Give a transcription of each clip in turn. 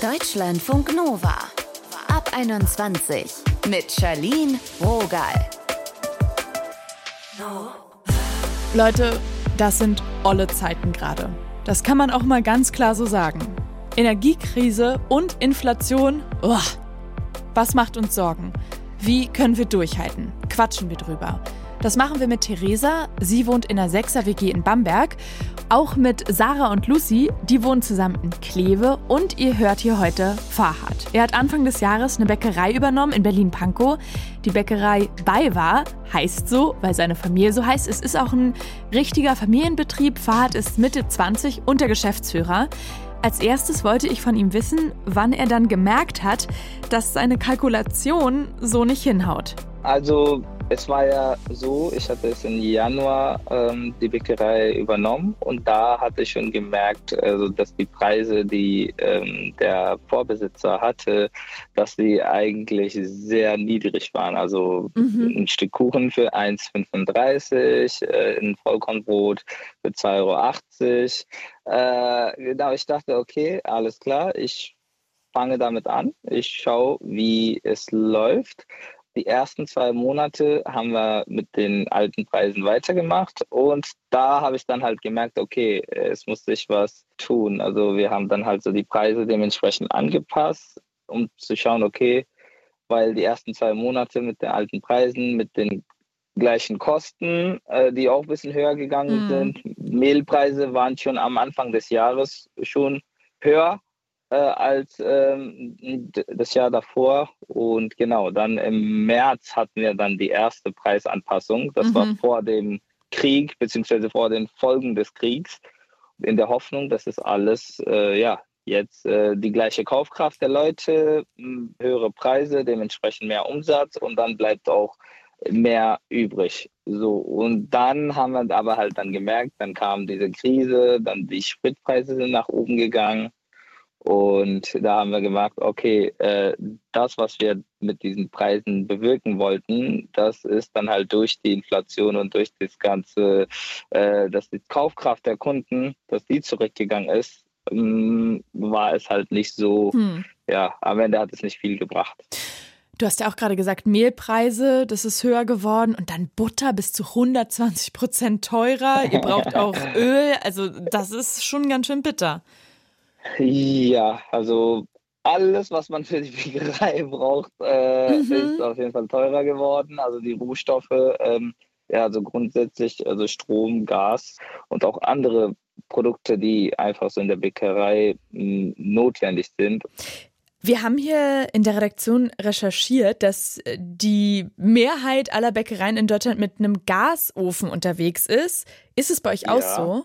Deutschlandfunk Nova. Ab 21 mit Charlene Rogal. Leute, das sind olle Zeiten gerade. Das kann man auch mal ganz klar so sagen. Energiekrise und Inflation, uah, was macht uns Sorgen? Wie können wir durchhalten? Quatschen wir drüber. Das machen wir mit Theresa. Sie wohnt in einer 6er WG in Bamberg. Auch mit Sarah und Lucy. Die wohnen zusammen in Kleve. Und ihr hört hier heute Farhad. Er hat Anfang des Jahres eine Bäckerei übernommen in Berlin-Pankow. Die Bäckerei Baywa heißt so, weil seine Familie so heißt. Es ist auch ein richtiger Familienbetrieb. Farhad ist Mitte 20 und der Geschäftsführer. Als erstes wollte ich von ihm wissen, wann er dann gemerkt hat, dass seine Kalkulation so nicht hinhaut. Also es war ja so, ich hatte es im Januar ähm, die Bäckerei übernommen und da hatte ich schon gemerkt, also, dass die Preise, die ähm, der Vorbesitzer hatte, dass die eigentlich sehr niedrig waren. Also mhm. ein Stück Kuchen für 1,35, äh, ein Vollkornbrot für 2,80 Euro. Äh, genau, ich dachte, okay, alles klar, ich fange damit an. Ich schaue, wie es läuft die ersten zwei Monate haben wir mit den alten Preisen weitergemacht und da habe ich dann halt gemerkt, okay, es muss sich was tun. Also wir haben dann halt so die Preise dementsprechend angepasst, um zu schauen, okay, weil die ersten zwei Monate mit den alten Preisen, mit den gleichen Kosten, äh, die auch ein bisschen höher gegangen mhm. sind. Mehlpreise waren schon am Anfang des Jahres schon höher äh, als ähm, das Jahr davor. Und genau, dann im März hatten wir dann die erste Preisanpassung. Das mhm. war vor dem Krieg, beziehungsweise vor den Folgen des Kriegs, in der Hoffnung, dass es alles, äh, ja, jetzt äh, die gleiche Kaufkraft der Leute, höhere Preise, dementsprechend mehr Umsatz und dann bleibt auch mehr übrig. So, und dann haben wir aber halt dann gemerkt, dann kam diese Krise, dann die Spritpreise sind nach oben gegangen. Und da haben wir gemerkt, okay, äh, das, was wir mit diesen Preisen bewirken wollten, das ist dann halt durch die Inflation und durch das ganze, äh, dass die Kaufkraft der Kunden, dass die zurückgegangen ist, ähm, war es halt nicht so, hm. ja, am Ende hat es nicht viel gebracht. Du hast ja auch gerade gesagt, Mehlpreise, das ist höher geworden und dann Butter bis zu 120 Prozent teurer. Ihr braucht auch Öl, also das ist schon ganz schön bitter. Ja, also alles, was man für die Fliegerei braucht, äh, mhm. ist auf jeden Fall teurer geworden. Also die Rohstoffe, ähm, ja, also grundsätzlich, also Strom, Gas und auch andere Produkte, die einfach so in der Bäckerei mh, notwendig sind. Wir haben hier in der Redaktion recherchiert, dass die Mehrheit aller Bäckereien in Deutschland mit einem Gasofen unterwegs ist. Ist es bei euch auch ja. so?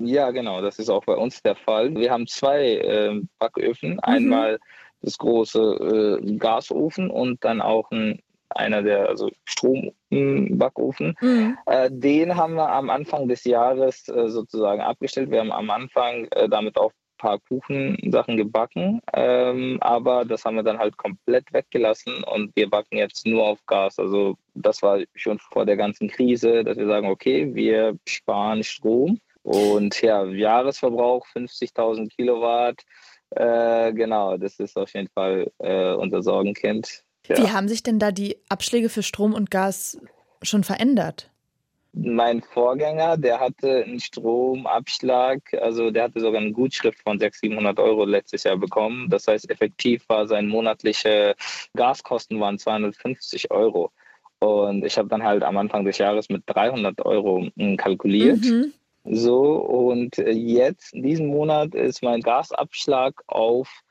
Ja, genau, das ist auch bei uns der Fall. Wir haben zwei äh, Backöfen. Mhm. Einmal das große äh, Gasofen und dann auch ein, einer der also Strombackofen. Mhm. Äh, den haben wir am Anfang des Jahres äh, sozusagen abgestellt. Wir haben am Anfang äh, damit auch ein paar Kuchensachen gebacken, ähm, aber das haben wir dann halt komplett weggelassen und wir backen jetzt nur auf Gas. Also das war schon vor der ganzen Krise, dass wir sagen, okay, wir sparen Strom und ja, Jahresverbrauch 50.000 Kilowatt. Äh, genau, das ist auf jeden Fall äh, unser Sorgenkind. Ja. Wie haben sich denn da die Abschläge für Strom und Gas schon verändert? Mein Vorgänger, der hatte einen Stromabschlag, also der hatte sogar eine Gutschrift von 600, 700 Euro letztes Jahr bekommen. Das heißt, effektiv war sein monatliche Gaskosten waren 250 Euro. Und ich habe dann halt am Anfang des Jahres mit 300 Euro hm, kalkuliert. Mhm. So, und äh, jetzt, diesen Monat, ist mein Gasabschlag auf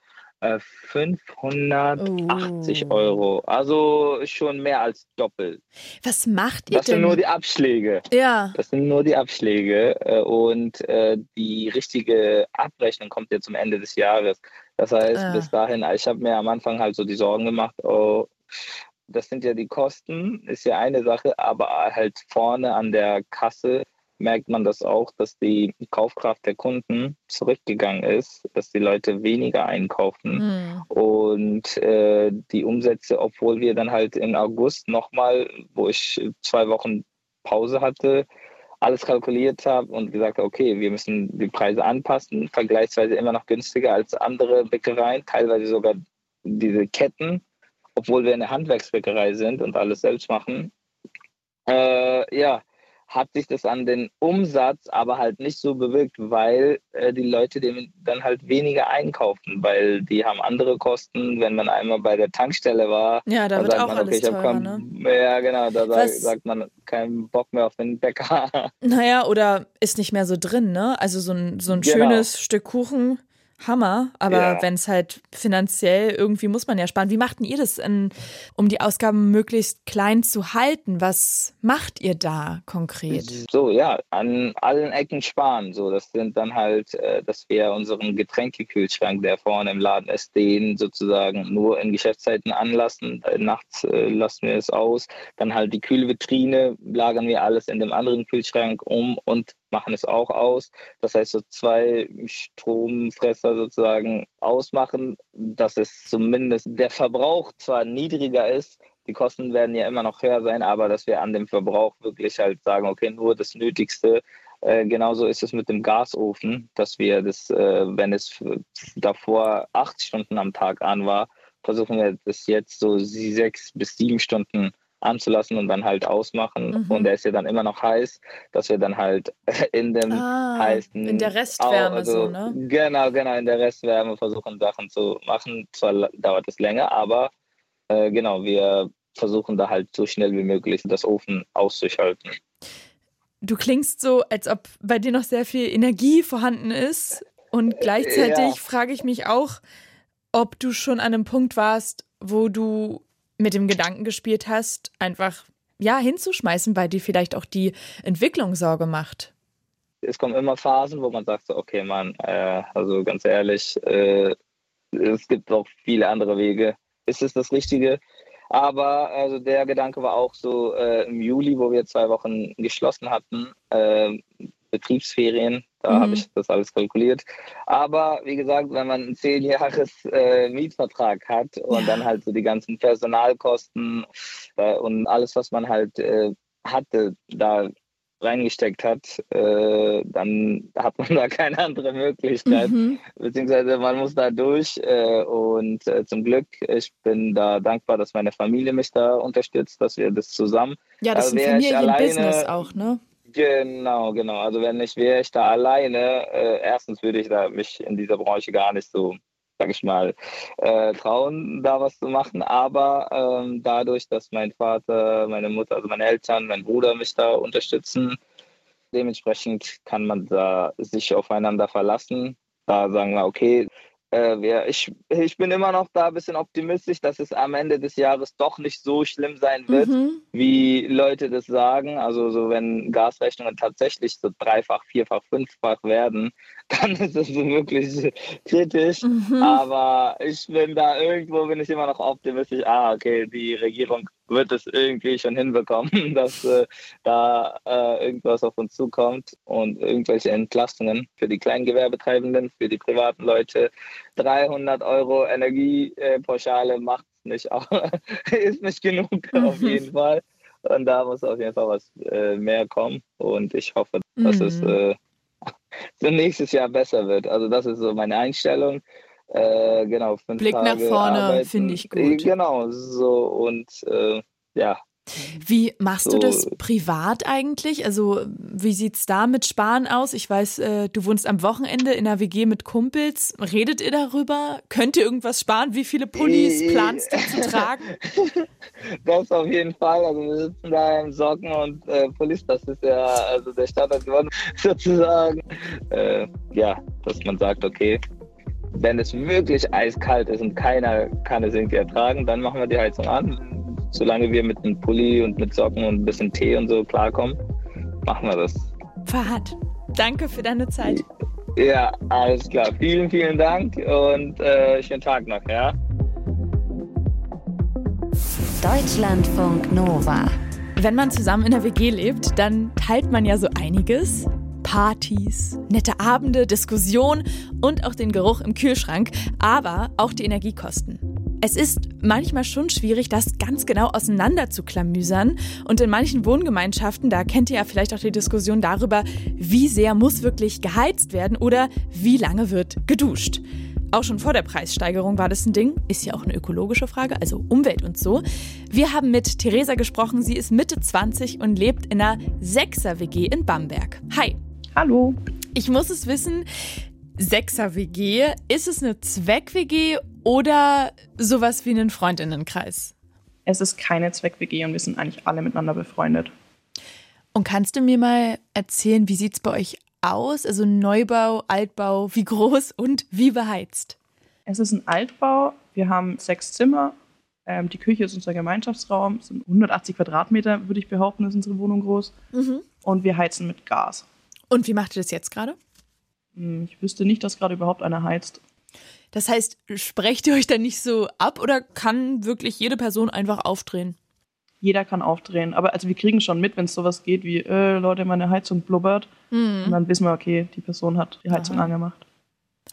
äh, 580 oh. Euro. Also schon mehr als doppelt. Was macht ihr das denn? Das sind nur die Abschläge. Ja. Das sind nur die Abschläge. Äh, und äh, die richtige Abrechnung kommt ja zum Ende des Jahres. Das heißt, ah. bis dahin, ich habe mir am Anfang halt so die Sorgen gemacht, oh, das sind ja die Kosten, ist ja eine Sache, aber halt vorne an der Kasse merkt man das auch, dass die Kaufkraft der Kunden zurückgegangen ist, dass die Leute weniger einkaufen mhm. und äh, die Umsätze, obwohl wir dann halt im August nochmal, wo ich zwei Wochen Pause hatte, alles kalkuliert habe und gesagt habe, okay, wir müssen die Preise anpassen, vergleichsweise immer noch günstiger als andere Bäckereien, teilweise sogar diese Ketten, obwohl wir eine Handwerksbäckerei sind und alles selbst machen. Äh, ja, hat sich das an den Umsatz aber halt nicht so bewirkt, weil äh, die Leute dem dann halt weniger einkaufen, weil die haben andere Kosten. Wenn man einmal bei der Tankstelle war, ja, da wird auch man, alles okay, teurer, kein, ne? Ja, genau, da sagt, sagt man keinen Bock mehr auf den Bäcker. Naja, oder ist nicht mehr so drin, ne? Also so ein, so ein genau. schönes Stück Kuchen Hammer, aber ja. wenn es halt finanziell irgendwie muss man ja sparen. Wie machten ihr das, in, um die Ausgaben möglichst klein zu halten? Was macht ihr da konkret? So, ja, an allen Ecken sparen. So, das sind dann halt, äh, dass wir unseren Getränkekühlschrank, der vorne im Laden ist, den sozusagen nur in Geschäftszeiten anlassen. Äh, nachts äh, lassen wir es aus. Dann halt die Kühlvitrine lagern wir alles in dem anderen Kühlschrank um und machen es auch aus. Das heißt, so zwei Stromfresser sozusagen ausmachen, dass es zumindest der Verbrauch zwar niedriger ist, die Kosten werden ja immer noch höher sein, aber dass wir an dem Verbrauch wirklich halt sagen, okay, nur das Nötigste. Äh, genauso ist es mit dem Gasofen, dass wir das, äh, wenn es davor acht Stunden am Tag an war, versuchen wir das jetzt so sechs bis sieben Stunden anzulassen und dann halt ausmachen. Mhm. Und der ist ja dann immer noch heiß, dass wir dann halt in dem ah, heißen. In der Restwärme also, so, ne? Genau, genau, in der Restwärme versuchen Sachen zu machen. Zwar dauert es länger, aber äh, genau, wir versuchen da halt so schnell wie möglich das Ofen auszuschalten. Du klingst so, als ob bei dir noch sehr viel Energie vorhanden ist. Und gleichzeitig ja. frage ich mich auch, ob du schon an einem Punkt warst, wo du mit dem Gedanken gespielt hast, einfach ja hinzuschmeißen, weil dir vielleicht auch die Entwicklung Sorge macht? Es kommen immer Phasen, wo man sagt so, okay, Mann, äh, also ganz ehrlich, äh, es gibt auch viele andere Wege. Ist es das Richtige? Aber also der Gedanke war auch so äh, im Juli, wo wir zwei Wochen geschlossen hatten, äh, Betriebsferien. Da mhm. habe ich das alles kalkuliert. Aber wie gesagt, wenn man einen zehn Jahres äh, Mietvertrag hat und ja. dann halt so die ganzen Personalkosten äh, und alles, was man halt äh, hatte, da reingesteckt hat, äh, dann hat man da keine andere Möglichkeit. Mhm. Beziehungsweise man muss da durch. Äh, und äh, zum Glück, ich bin da dankbar, dass meine Familie mich da unterstützt, dass wir das zusammen. Ja, das ist ein Familienbusiness auch, ne? Genau, genau. Also wenn ich wäre ich da alleine, äh, erstens würde ich da mich in dieser Branche gar nicht so, sag ich mal, äh, trauen, da was zu machen. Aber ähm, dadurch, dass mein Vater, meine Mutter, also meine Eltern, mein Bruder mich da unterstützen, dementsprechend kann man da sich aufeinander verlassen. Da sagen wir, okay, äh, ich, ich bin immer noch da ein bisschen optimistisch, dass es am Ende des Jahres doch nicht so schlimm sein wird, mhm. wie Leute das sagen. Also so wenn Gasrechnungen tatsächlich so dreifach, vierfach, fünffach werden, dann ist es wirklich kritisch. Mhm. Aber ich bin da irgendwo, bin ich immer noch optimistisch. Ah, okay, die Regierung wird es irgendwie schon hinbekommen, dass äh, da äh, irgendwas auf uns zukommt und irgendwelche Entlastungen für die Kleingewerbetreibenden, für die privaten Leute. 300 Euro Energiepauschale macht es nicht, ist nicht genug auf jeden Fall. Und da muss auf jeden Fall was äh, mehr kommen. Und ich hoffe, dass mhm. es äh, nächstes Jahr besser wird. Also das ist so meine Einstellung. Äh, genau, Blick Tage nach vorne finde ich gut. Genau, so und äh, ja. Wie machst so. du das privat eigentlich? Also, wie sieht es da mit Sparen aus? Ich weiß, äh, du wohnst am Wochenende in einer WG mit Kumpels. Redet ihr darüber? Könnt ihr irgendwas sparen? Wie viele Pullis äh, planst du zu tragen? Das auf jeden Fall. Also, wir sitzen da im Socken und äh, Pullis, das ist ja also der Standard geworden, sozusagen. Äh, ja, dass man sagt, okay, wenn es wirklich eiskalt ist und keiner kann es irgendwie ertragen, dann machen wir die Heizung an. Solange wir mit einem Pulli und mit Socken und ein bisschen Tee und so klarkommen, machen wir das. Fahad, danke für deine Zeit. Ja, alles klar. Vielen, vielen Dank und äh, schönen Tag noch, ja? Deutschlandfunk Nova. Wenn man zusammen in der WG lebt, dann teilt man ja so einiges. Partys, nette Abende, Diskussionen und auch den Geruch im Kühlschrank, aber auch die Energiekosten. Es ist manchmal schon schwierig, das ganz genau auseinander zu klamüsern. Und in manchen Wohngemeinschaften, da kennt ihr ja vielleicht auch die Diskussion darüber, wie sehr muss wirklich geheizt werden oder wie lange wird geduscht. Auch schon vor der Preissteigerung war das ein Ding. Ist ja auch eine ökologische Frage, also Umwelt und so. Wir haben mit Theresa gesprochen. Sie ist Mitte 20 und lebt in einer Sechser-WG in Bamberg. Hi. Hallo. Ich muss es wissen. Sechser-WG, ist es eine Zweck-WG oder sowas wie einen Freundinnenkreis? Es ist keine Zweck-WG und wir sind eigentlich alle miteinander befreundet. Und kannst du mir mal erzählen, wie sieht es bei euch aus? Also Neubau, Altbau, wie groß und wie beheizt? Es ist ein Altbau. Wir haben sechs Zimmer. Ähm, die Küche ist unser Gemeinschaftsraum. Es sind 180 Quadratmeter, würde ich behaupten, ist unsere Wohnung groß. Mhm. Und wir heizen mit Gas. Und wie macht ihr das jetzt gerade? Hm, ich wüsste nicht, dass gerade überhaupt einer heizt. Das heißt, sprecht ihr euch dann nicht so ab oder kann wirklich jede Person einfach aufdrehen? Jeder kann aufdrehen. Aber also wir kriegen schon mit, wenn es sowas geht wie, äh, Leute, meine Heizung blubbert. Mhm. Und dann wissen wir, okay, die Person hat die Heizung Aha. angemacht.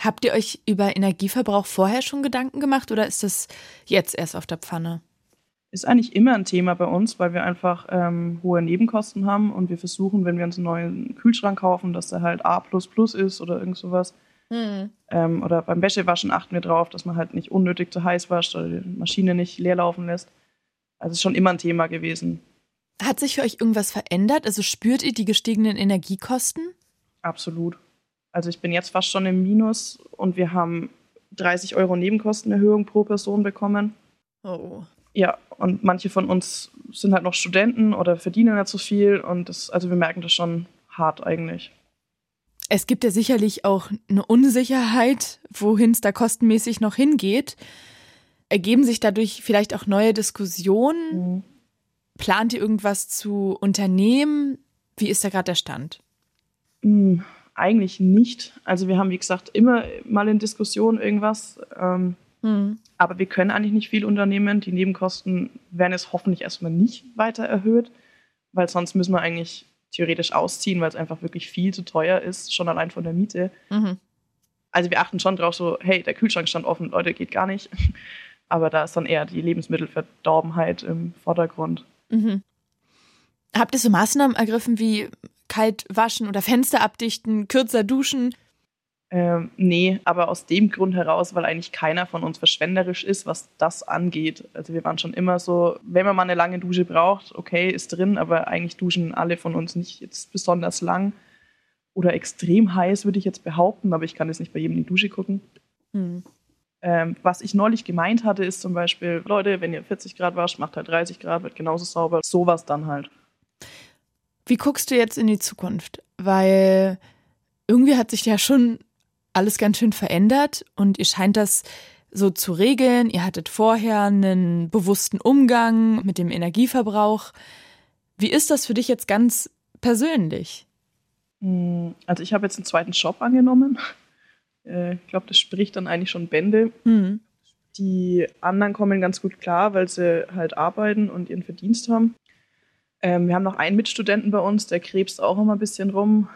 Habt ihr euch über Energieverbrauch vorher schon Gedanken gemacht oder ist das jetzt erst auf der Pfanne? Ist eigentlich immer ein Thema bei uns, weil wir einfach ähm, hohe Nebenkosten haben und wir versuchen, wenn wir uns einen neuen Kühlschrank kaufen, dass der halt A ist oder irgend sowas, Mhm. Ähm, oder beim Wäschewaschen achten wir drauf, dass man halt nicht unnötig zu heiß wascht oder die Maschine nicht leer laufen lässt. Also ist schon immer ein Thema gewesen. Hat sich für euch irgendwas verändert? Also spürt ihr die gestiegenen Energiekosten? Absolut. Also ich bin jetzt fast schon im Minus und wir haben 30 Euro Nebenkostenerhöhung pro Person bekommen. Oh. Ja, und manche von uns sind halt noch Studenten oder verdienen nicht so viel und das, also wir merken das schon hart eigentlich. Es gibt ja sicherlich auch eine Unsicherheit, wohin es da kostenmäßig noch hingeht. Ergeben sich dadurch vielleicht auch neue Diskussionen? Mhm. Plant ihr irgendwas zu unternehmen? Wie ist da gerade der Stand? Mhm, eigentlich nicht. Also wir haben, wie gesagt, immer mal in Diskussion irgendwas. Ähm, mhm. Aber wir können eigentlich nicht viel unternehmen. Die Nebenkosten werden es hoffentlich erstmal nicht weiter erhöht, weil sonst müssen wir eigentlich theoretisch ausziehen, weil es einfach wirklich viel zu teuer ist, schon allein von der Miete. Mhm. Also wir achten schon drauf, so, hey, der Kühlschrank stand offen, Leute, geht gar nicht. Aber da ist dann eher die Lebensmittelverdorbenheit im Vordergrund. Mhm. Habt ihr so Maßnahmen ergriffen wie kalt waschen oder Fenster abdichten, kürzer duschen? Ähm, nee, aber aus dem Grund heraus, weil eigentlich keiner von uns verschwenderisch ist, was das angeht. Also wir waren schon immer so, wenn man mal eine lange Dusche braucht, okay, ist drin, aber eigentlich duschen alle von uns nicht jetzt besonders lang oder extrem heiß, würde ich jetzt behaupten, aber ich kann jetzt nicht bei jedem in die Dusche gucken. Hm. Ähm, was ich neulich gemeint hatte, ist zum Beispiel, Leute, wenn ihr 40 Grad wascht, macht halt 30 Grad, wird genauso sauber. Sowas dann halt. Wie guckst du jetzt in die Zukunft? Weil irgendwie hat sich ja schon alles ganz schön verändert und ihr scheint das so zu regeln. Ihr hattet vorher einen bewussten Umgang mit dem Energieverbrauch. Wie ist das für dich jetzt ganz persönlich? Hm, also ich habe jetzt einen zweiten Job angenommen. Äh, ich glaube, das spricht dann eigentlich schon Bände. Mhm. Die anderen kommen ganz gut klar, weil sie halt arbeiten und ihren Verdienst haben. Ähm, wir haben noch einen Mitstudenten bei uns, der krebst auch immer ein bisschen rum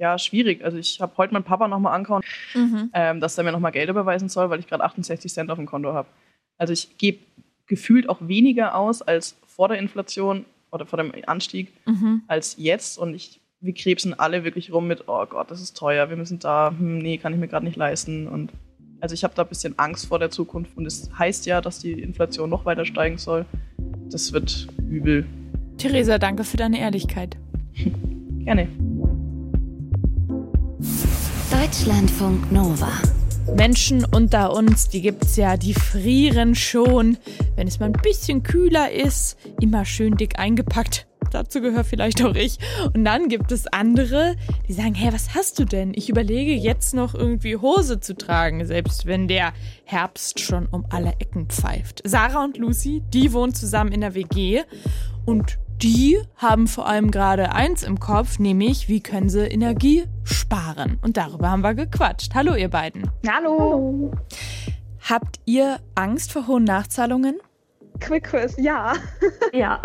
ja, schwierig. Also ich habe heute meinen Papa nochmal angehauen, mhm. ähm, dass er mir nochmal Geld überweisen soll, weil ich gerade 68 Cent auf dem Konto habe. Also ich gebe gefühlt auch weniger aus als vor der Inflation oder vor dem Anstieg mhm. als jetzt. Und ich, wir krebsen alle wirklich rum mit, oh Gott, das ist teuer, wir müssen da, hm, nee, kann ich mir gerade nicht leisten. Und also ich habe da ein bisschen Angst vor der Zukunft. Und es heißt ja, dass die Inflation noch weiter steigen soll. Das wird übel. Theresa, danke für deine Ehrlichkeit. Gerne. Deutschlandfunk Nova. Menschen unter uns, die gibt's ja, die frieren schon, wenn es mal ein bisschen kühler ist, immer schön dick eingepackt. Dazu gehöre vielleicht auch ich. Und dann gibt es andere, die sagen, hey, was hast du denn? Ich überlege jetzt noch irgendwie Hose zu tragen, selbst wenn der Herbst schon um alle Ecken pfeift. Sarah und Lucy, die wohnen zusammen in der WG und die haben vor allem gerade eins im Kopf, nämlich wie können sie Energie sparen. Und darüber haben wir gequatscht. Hallo ihr beiden. Hallo. Habt ihr Angst vor hohen Nachzahlungen? Quick Quiz, ja. ja.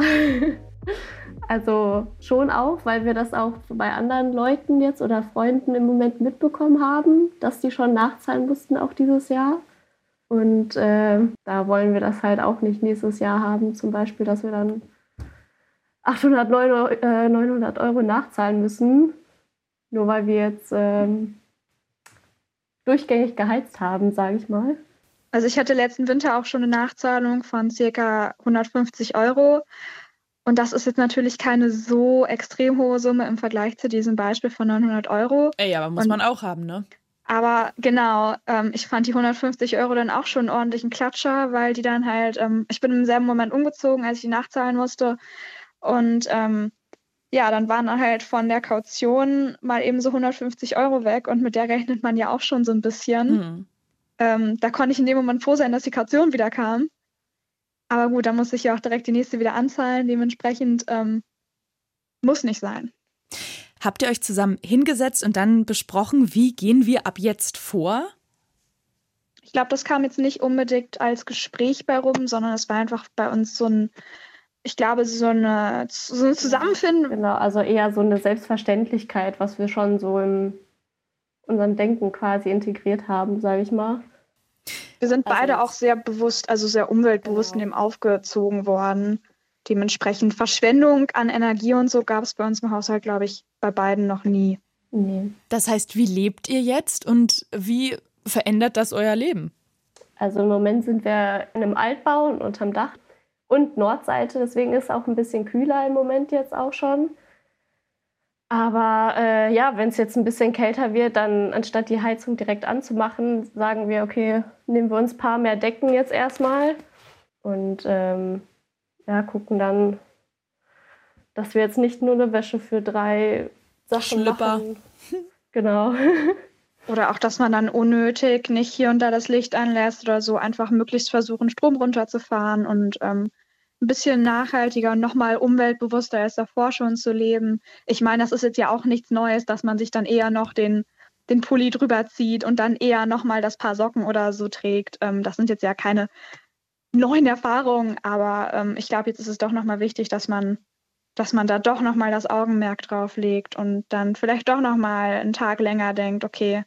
Also schon auch, weil wir das auch bei anderen Leuten jetzt oder Freunden im Moment mitbekommen haben, dass die schon nachzahlen mussten auch dieses Jahr. Und äh, da wollen wir das halt auch nicht nächstes Jahr haben, zum Beispiel, dass wir dann 800, 900 Euro nachzahlen müssen, nur weil wir jetzt ähm, durchgängig geheizt haben, sage ich mal. Also ich hatte letzten Winter auch schon eine Nachzahlung von circa 150 Euro. Und das ist jetzt natürlich keine so extrem hohe Summe im Vergleich zu diesem Beispiel von 900 Euro. Ey, aber muss Und, man auch haben, ne? Aber genau, ähm, ich fand die 150 Euro dann auch schon einen ordentlichen Klatscher, weil die dann halt, ähm, ich bin im selben Moment umgezogen, als ich die nachzahlen musste. Und ähm, ja, dann waren halt von der Kaution mal eben so 150 Euro weg und mit der rechnet man ja auch schon so ein bisschen. Mhm. Ähm, da konnte ich in dem Moment froh sein, dass die Kaution wieder kam. Aber gut, da muss ich ja auch direkt die nächste wieder anzahlen. Dementsprechend ähm, muss nicht sein. Habt ihr euch zusammen hingesetzt und dann besprochen, wie gehen wir ab jetzt vor? Ich glaube, das kam jetzt nicht unbedingt als Gespräch bei rum, sondern es war einfach bei uns so ein, ich glaube, so eine, so ein Zusammenfinden. Genau, also eher so eine Selbstverständlichkeit, was wir schon so in unserem Denken quasi integriert haben, sage ich mal. Wir sind Also beide jetzt- auch sehr bewusst, also sehr umweltbewusst in Genau. dem aufgezogen worden. Dementsprechend Verschwendung an Energie und so gab es bei uns im Haushalt, glaube ich, bei beiden noch nie. Nee. Das heißt, wie lebt ihr jetzt und wie verändert das euer Leben? Also im Moment sind wir in einem Altbau und unterm Dach und Nordseite, deswegen ist es auch ein bisschen kühler im Moment jetzt auch schon. Aber äh, ja, wenn es jetzt ein bisschen kälter wird, dann anstatt die Heizung direkt anzumachen, sagen wir, okay, nehmen wir uns ein paar mehr Decken jetzt erstmal und ähm, ja, gucken dann, dass wir jetzt nicht nur eine Wäsche für drei Sachen Schlüpper. machen. Genau. Oder auch, dass man dann unnötig nicht hier und da das Licht anlässt oder so, einfach möglichst versuchen, Strom runterzufahren und ähm, ein bisschen nachhaltiger und nochmal umweltbewusster als davor schon zu leben. Ich meine, das ist jetzt ja auch nichts Neues, dass man sich dann eher noch den, den Pulli drüber zieht und dann eher nochmal das Paar Socken oder so trägt. Ähm, das sind jetzt ja keine neuen Erfahrungen, aber ähm, ich glaube, jetzt ist es doch nochmal wichtig, dass man dass man da doch nochmal das Augenmerk drauf legt und dann vielleicht doch nochmal einen Tag länger denkt, okay,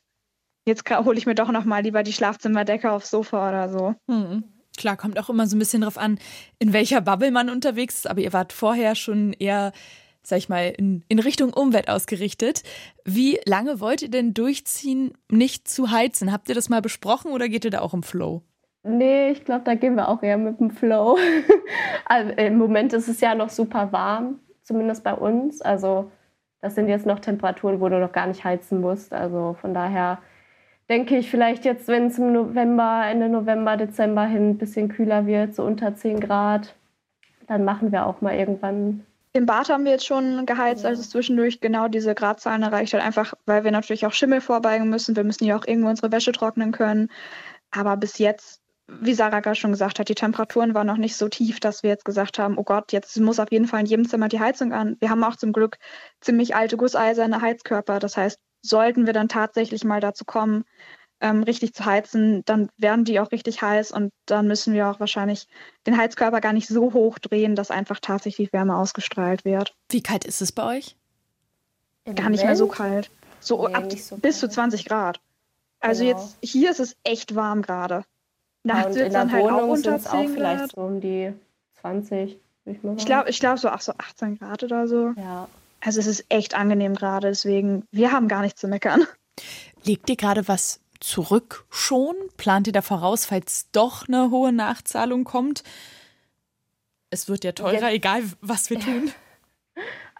jetzt hole ich mir doch nochmal lieber die Schlafzimmerdecke aufs Sofa oder so. Hm. Klar, kommt auch immer so ein bisschen drauf an, in welcher Bubble man unterwegs ist, aber ihr wart vorher schon eher, sag ich mal, in, in Richtung Umwelt ausgerichtet. Wie lange wollt ihr denn durchziehen, nicht zu heizen? Habt ihr das mal besprochen oder geht ihr da auch im Flow? Nee, ich glaube, da gehen wir auch eher mit dem Flow. also, Im Moment ist es ja noch super warm, zumindest bei uns. Also das sind jetzt noch Temperaturen, wo du noch gar nicht heizen musst. Also von daher denke ich vielleicht jetzt, wenn es im November, Ende November, Dezember hin ein bisschen kühler wird, so unter 10 Grad, dann machen wir auch mal irgendwann. Im Bad haben wir jetzt schon geheizt, als es zwischendurch genau diese Gradzahlen erreicht hat, einfach weil wir natürlich auch Schimmel vorbeugen müssen. Wir müssen ja auch irgendwo unsere Wäsche trocknen können. Aber bis jetzt, wie Sarah gerade schon gesagt hat, die Temperaturen waren noch nicht so tief, dass wir jetzt gesagt haben, oh Gott, jetzt muss auf jeden Fall in jedem Zimmer die Heizung an. Wir haben auch zum Glück ziemlich alte gusseiserne Heizkörper. Das heißt, sollten wir dann tatsächlich mal dazu kommen, ähm, richtig zu heizen, dann werden die auch richtig heiß und dann müssen wir auch wahrscheinlich den Heizkörper gar nicht so hoch drehen, dass einfach tatsächlich Wärme ausgestrahlt wird. Wie kalt ist es bei euch? Im Gar nicht mehr so Moment- kalt. So Nee, ab so bis zu kalt. 20 Grad. Also Genau. jetzt hier ist es echt warm gerade. Ja, Nachts und wird dann halt auch Wohnung sind unter es auch 10 vielleicht Grad. so um die 20, würde ich glaube, ich glaube so, ach so 18 Grad oder so. ja. Also es ist echt angenehm gerade, deswegen wir haben gar nichts zu meckern. Legt ihr gerade was zurück schon? Plant ihr da voraus, falls doch eine hohe Nachzahlung kommt? Es wird ja teurer, egal was wir tun.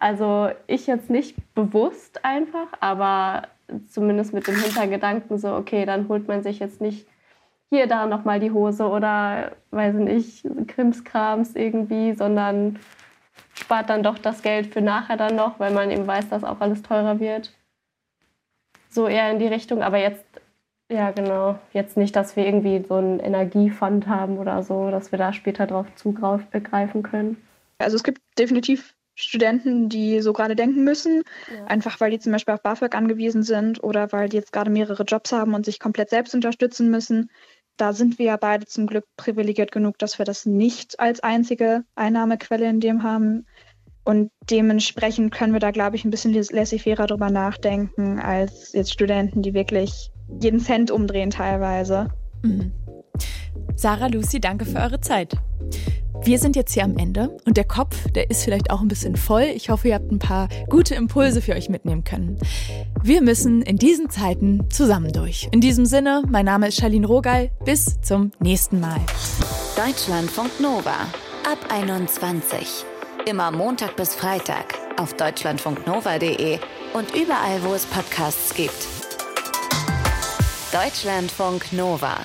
Also ich jetzt nicht bewusst einfach, aber zumindest mit dem Hintergedanken so, okay, dann holt man sich jetzt nicht hier da nochmal die Hose oder weiß ich nicht, Krimskrams irgendwie, sondern spart dann doch das Geld für nachher dann noch, weil man eben weiß, dass auch alles teurer wird. So eher in die Richtung, aber jetzt, ja genau, jetzt nicht, dass wir irgendwie so einen Energiefund haben oder so, dass wir da später drauf zugreifen können. Also es gibt definitiv Studenten, die so gerade denken müssen, Ja. einfach weil die zum Beispiel auf BAföG angewiesen sind oder weil die jetzt gerade mehrere Jobs haben und sich komplett selbst unterstützen müssen. Da sind wir ja beide zum Glück privilegiert genug, dass wir das nicht als einzige Einnahmequelle in dem haben. Und dementsprechend können wir da, glaube ich, ein bisschen laissez-faire drüber nachdenken, als jetzt Studenten, die wirklich jeden Cent umdrehen teilweise. Mhm. Sarah, Lucy, danke für eure Zeit. Wir sind jetzt hier am Ende und der Kopf, der ist vielleicht auch ein bisschen voll. Ich hoffe, ihr habt ein paar gute Impulse für euch mitnehmen können. Wir müssen in diesen Zeiten zusammen durch. In diesem Sinne, mein Name ist Charlene Rogal. Bis zum nächsten Mal. Deutschlandfunk Nova ab 21. Immer Montag bis Freitag auf deutschlandfunknova.de und überall, wo es Podcasts gibt. Deutschlandfunk Nova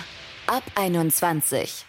ab 21.